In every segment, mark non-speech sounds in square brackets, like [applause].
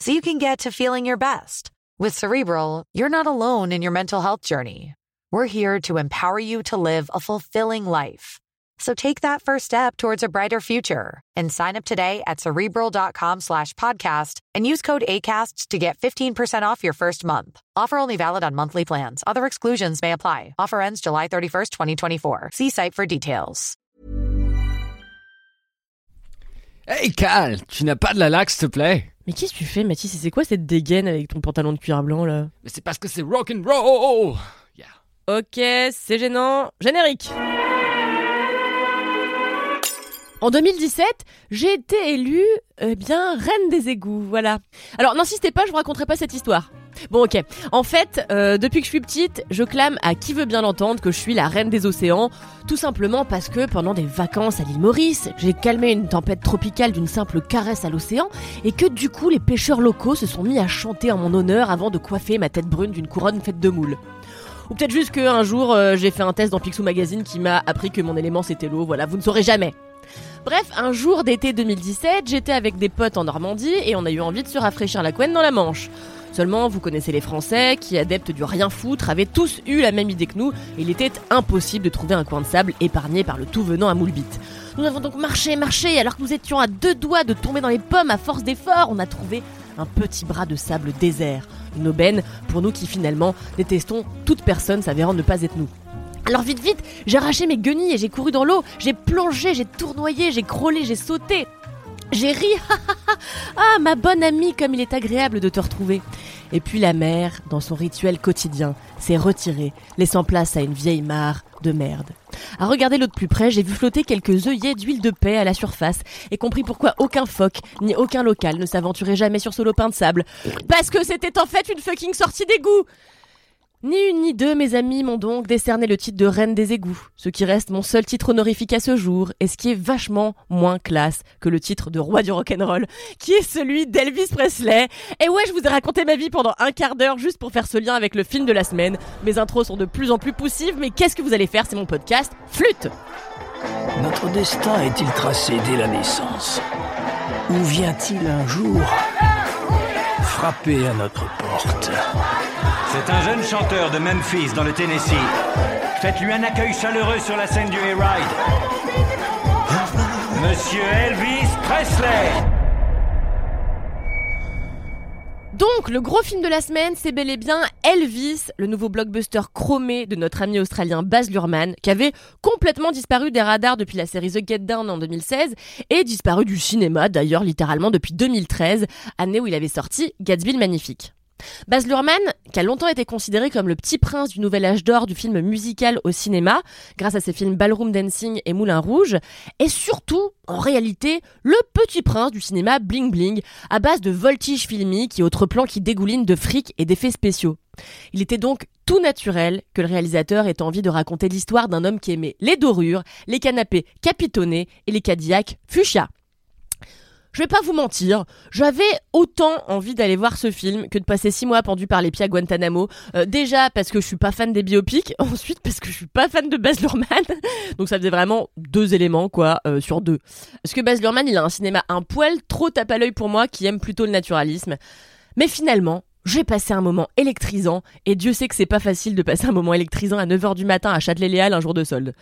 so you can get to feeling your best. With Cerebral, you're not alone in your mental health journey. We're here to empower you to live a fulfilling life. So take that first step towards a brighter future and sign up today at cerebral.com slash podcast and use code ACasts to get 15% off your first month. Offer only valid on monthly plans. Other exclusions may apply. Offer ends July 31st, 2024. See site for details. Hey Cal, tu n'as pas de la laque s'il te plaît Mais qu'est-ce que tu fais, Mathis? C'est quoi cette dégaine avec ton pantalon de cuir blanc là? Mais c'est parce que c'est rock and roll yeah. Ok, c'est gênant. Générique En 2017, j'ai été élue, eh bien, reine des égouts, voilà. Alors n'insistez pas, je vous raconterai pas cette histoire. Bon ok, en fait, euh, depuis que je suis petite, je clame à qui veut bien l'entendre que je suis la reine des océans, tout simplement parce que pendant des vacances à l'île Maurice, j'ai calmé une tempête tropicale d'une simple caresse à l'océan, et que du coup les pêcheurs locaux se sont mis à chanter en mon honneur avant de coiffer ma tête brune d'une couronne faite de moules. Ou peut-être juste qu'un jour euh, j'ai fait un test dans Picsou Magazine qui m'a appris que mon élément c'était l'eau, voilà, vous ne saurez jamais. Bref, un jour d'été 2017, j'étais avec des potes en Normandie et on a eu envie de se rafraîchir la couenne dans la Manche. Seulement, vous connaissez les Français, qui adeptes du rien foutre, avaient tous eu la même idée que nous, et il était impossible de trouver un coin de sable épargné par le tout venant à Moulbit. Nous avons donc marché, marché, alors que nous étions à deux doigts de tomber dans les pommes à force d'efforts, on a trouvé un petit bras de sable désert. Une aubaine pour nous qui finalement détestons toute personne s'avérant ne pas être nous. Alors vite vite, j'ai arraché mes guenilles et j'ai couru dans l'eau, j'ai plongé, j'ai tournoyé, j'ai crawlé, j'ai sauté. J'ai ri, [laughs] ah ma bonne amie, comme il est agréable de te retrouver. Et puis la mer, dans son rituel quotidien, s'est retirée, laissant place à une vieille mare de merde. À regarder l'eau de plus près, j'ai vu flotter quelques œillets d'huile de paix à la surface et compris pourquoi aucun phoque ni aucun local ne s'aventurait jamais sur ce lopin de sable. Parce que c'était en fait une fucking sortie d'égout ni une ni deux, mes amis m'ont donc décerné le titre de reine des égouts, ce qui reste mon seul titre honorifique à ce jour, et ce qui est vachement moins classe que le titre de roi du rock'n'roll, qui est celui d'Elvis Presley. Et ouais, je vous ai raconté ma vie pendant un quart d'heure juste pour faire ce lien avec le film de la semaine. Mes intros sont de plus en plus poussives, mais qu'est-ce que vous allez faire? C'est mon podcast Flûte Notre destin est-il tracé dès la naissance? Ou vient-il un jour frapper à notre porte C'est un jeune chanteur de Memphis dans le Tennessee. Faites-lui un accueil chaleureux sur la scène du Hayride. Monsieur Elvis Presley. Donc, le gros film de la semaine, c'est bel et bien Elvis, le nouveau blockbuster chromé de notre ami australien Baz Luhrmann, qui avait complètement disparu des radars depuis la série The Get Down en 2016 et disparu du cinéma d'ailleurs littéralement depuis 2013, année où il avait sorti Gatsby le Magnifique. Baz Luhrmann, qui a longtemps été considéré comme le petit prince du nouvel âge d'or du film musical au cinéma, grâce à ses films Ballroom Dancing et Moulin Rouge, est surtout, en réalité, le petit prince du cinéma bling bling, à base de voltiges filmiques et autres plans qui dégoulinent de fric et d'effets spéciaux. Il était donc tout naturel que le réalisateur ait envie de raconter l'histoire d'un homme qui aimait les dorures, les canapés capitonnés et les Cadillacs fuchsia. Je vais pas vous mentir, j'avais autant envie d'aller voir ce film que de passer six mois pendu par les pieds à Guantanamo. Euh, déjà parce que je suis pas fan des biopics, [laughs] ensuite parce que je suis pas fan de Baz Luhrmann. [laughs] Donc ça faisait vraiment deux éléments quoi euh, sur deux. Parce que Baz Luhrmann, il a un cinéma un poil trop tape à l'œil pour moi qui aime plutôt le naturalisme. Mais finalement, j'ai passé un moment électrisant, et Dieu sait que c'est pas facile de passer un moment électrisant à 9h du matin à Châtelet-Léal un jour de solde.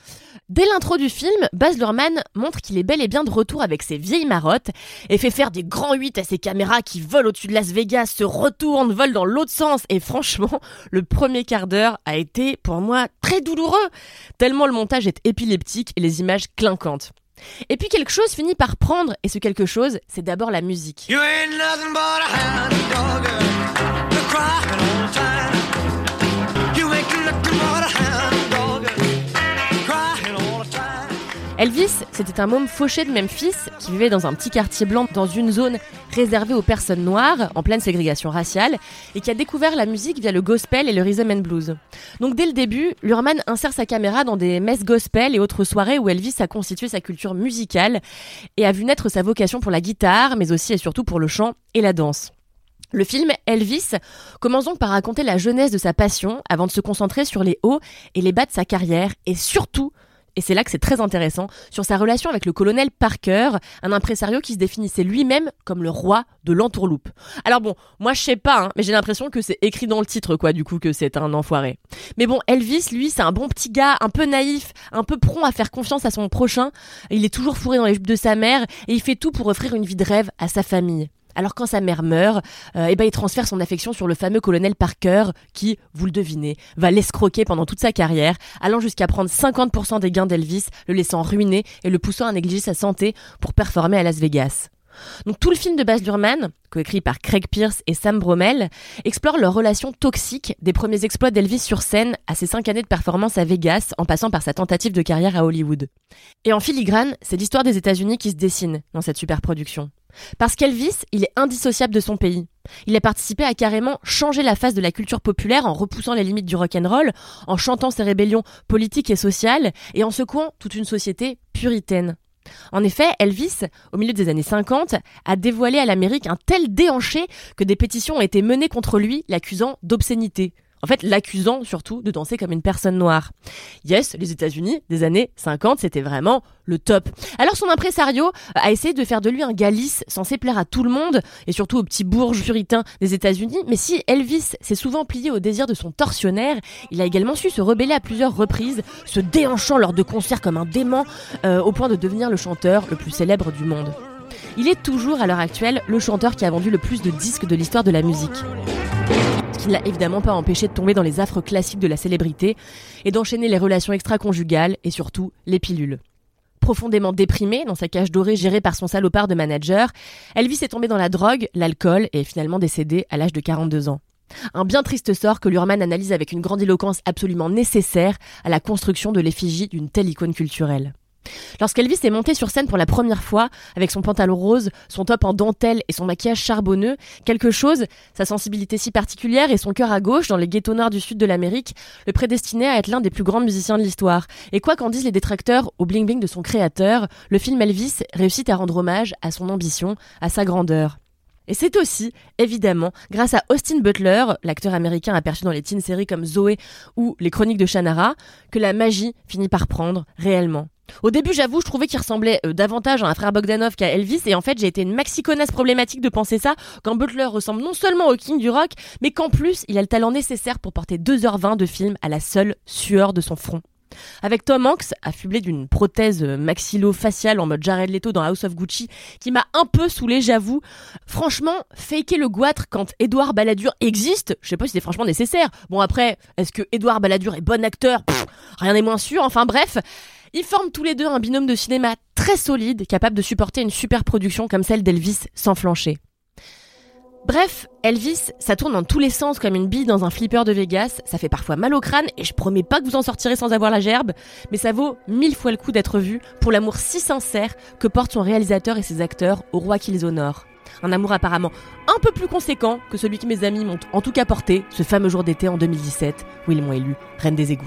Dès l'intro du film, Baz Luhrmann montre qu'il est bel et bien de retour avec ses vieilles marottes, et fait faire des grands 8 à ses caméras qui volent au-dessus de Las Vegas, se retournent, volent dans l'autre sens, et franchement, [laughs] le premier quart d'heure a été, pour moi, très douloureux, tellement le montage est épileptique et les images clinquantes. Et puis quelque chose finit par prendre, et ce quelque chose, c'est d'abord la musique. You ain't Elvis, c'était un môme fauché de Memphis qui vivait dans un petit quartier blanc dans une zone réservée aux personnes noires, en pleine ségrégation raciale, et qui a découvert la musique via le gospel et le rhythm and blues. Donc dès le début, Lurman insère sa caméra dans des messes gospel et autres soirées où Elvis a constitué sa culture musicale et a vu naître sa vocation pour la guitare, mais aussi et surtout pour le chant et la danse. Le film Elvis commence donc par raconter la jeunesse de sa passion avant de se concentrer sur les hauts et les bas de sa carrière et surtout et c'est là que c'est très intéressant, sur sa relation avec le colonel Parker, un impresario qui se définissait lui-même comme le roi de l'entourloupe. Alors bon, moi je sais pas, hein, mais j'ai l'impression que c'est écrit dans le titre, quoi, du coup, que c'est un enfoiré. Mais bon, Elvis, lui, c'est un bon petit gars, un peu naïf, un peu prompt à faire confiance à son prochain. Il est toujours fourré dans les jupes de sa mère, et il fait tout pour offrir une vie de rêve à sa famille. Alors quand sa mère meurt, euh, eh ben il transfère son affection sur le fameux colonel Parker qui, vous le devinez, va l'escroquer pendant toute sa carrière, allant jusqu'à prendre 50% des gains d'Elvis, le laissant ruiner et le poussant à négliger sa santé pour performer à Las Vegas. Donc tout le film de Baz Luhrmann, coécrit par Craig Pierce et Sam Bromell, explore leur relation toxique des premiers exploits d'Elvis sur scène à ses cinq années de performance à Vegas, en passant par sa tentative de carrière à Hollywood. Et en filigrane, c'est l'histoire des États-Unis qui se dessine dans cette super production. Parce qu'Elvis, il est indissociable de son pays. Il a participé à carrément changer la face de la culture populaire en repoussant les limites du rock'n'roll, en chantant ses rébellions politiques et sociales, et en secouant toute une société puritaine. En effet, Elvis, au milieu des années 50, a dévoilé à l'Amérique un tel déhanché que des pétitions ont été menées contre lui, l'accusant d'obscénité. En fait, l'accusant surtout de danser comme une personne noire. Yes, les États-Unis des années 50, c'était vraiment le top. Alors son impresario a essayé de faire de lui un galice censé plaire à tout le monde et surtout aux petits bourges puritains des États-Unis. Mais si Elvis s'est souvent plié au désir de son tortionnaire, il a également su se rebeller à plusieurs reprises, se déhanchant lors de concerts comme un dément, euh, au point de devenir le chanteur le plus célèbre du monde. Il est toujours à l'heure actuelle le chanteur qui a vendu le plus de disques de l'histoire de la musique qui ne évidemment pas empêché de tomber dans les affres classiques de la célébrité et d'enchaîner les relations extra-conjugales et surtout les pilules. Profondément déprimé dans sa cage dorée gérée par son salopard de manager, Elvis est tombé dans la drogue, l'alcool et est finalement décédé à l'âge de 42 ans. Un bien triste sort que Lurman analyse avec une grandiloquence absolument nécessaire à la construction de l'effigie d'une telle icône culturelle. Lorsqu'Elvis est monté sur scène pour la première fois, avec son pantalon rose, son top en dentelle et son maquillage charbonneux, quelque chose, sa sensibilité si particulière et son cœur à gauche dans les ghettos noirs du sud de l'Amérique, le prédestinait à être l'un des plus grands musiciens de l'histoire. Et quoi qu'en disent les détracteurs au bling-bling de son créateur, le film Elvis réussit à rendre hommage à son ambition, à sa grandeur. Et c'est aussi, évidemment, grâce à Austin Butler, l'acteur américain aperçu dans les teen séries comme Zoé ou Les Chroniques de Shannara, que la magie finit par prendre réellement. Au début, j'avoue, je trouvais qu'il ressemblait euh, davantage à un frère Bogdanov qu'à Elvis, et en fait, j'ai été une maxiconasse problématique de penser ça, quand Butler ressemble non seulement au king du rock, mais qu'en plus, il a le talent nécessaire pour porter 2h20 de film à la seule sueur de son front. Avec Tom Hanks, affublé d'une prothèse euh, maxillo-faciale en mode Jared Leto dans House of Gucci, qui m'a un peu saoulé, j'avoue. Franchement, faker le goitre quand Edouard Balladur existe, je sais pas si c'est franchement nécessaire. Bon après, est-ce que Edouard Balladur est bon acteur? Rien n'est moins sûr, enfin bref. Ils forment tous les deux un binôme de cinéma très solide, capable de supporter une super production comme celle d'Elvis sans flancher. Bref, Elvis, ça tourne dans tous les sens comme une bille dans un flipper de Vegas, ça fait parfois mal au crâne et je promets pas que vous en sortirez sans avoir la gerbe, mais ça vaut mille fois le coup d'être vu pour l'amour si sincère que portent son réalisateur et ses acteurs au roi qui les honore. Un amour apparemment un peu plus conséquent que celui que mes amis m'ont en tout cas porté ce fameux jour d'été en 2017 où ils m'ont élu reine des égouts.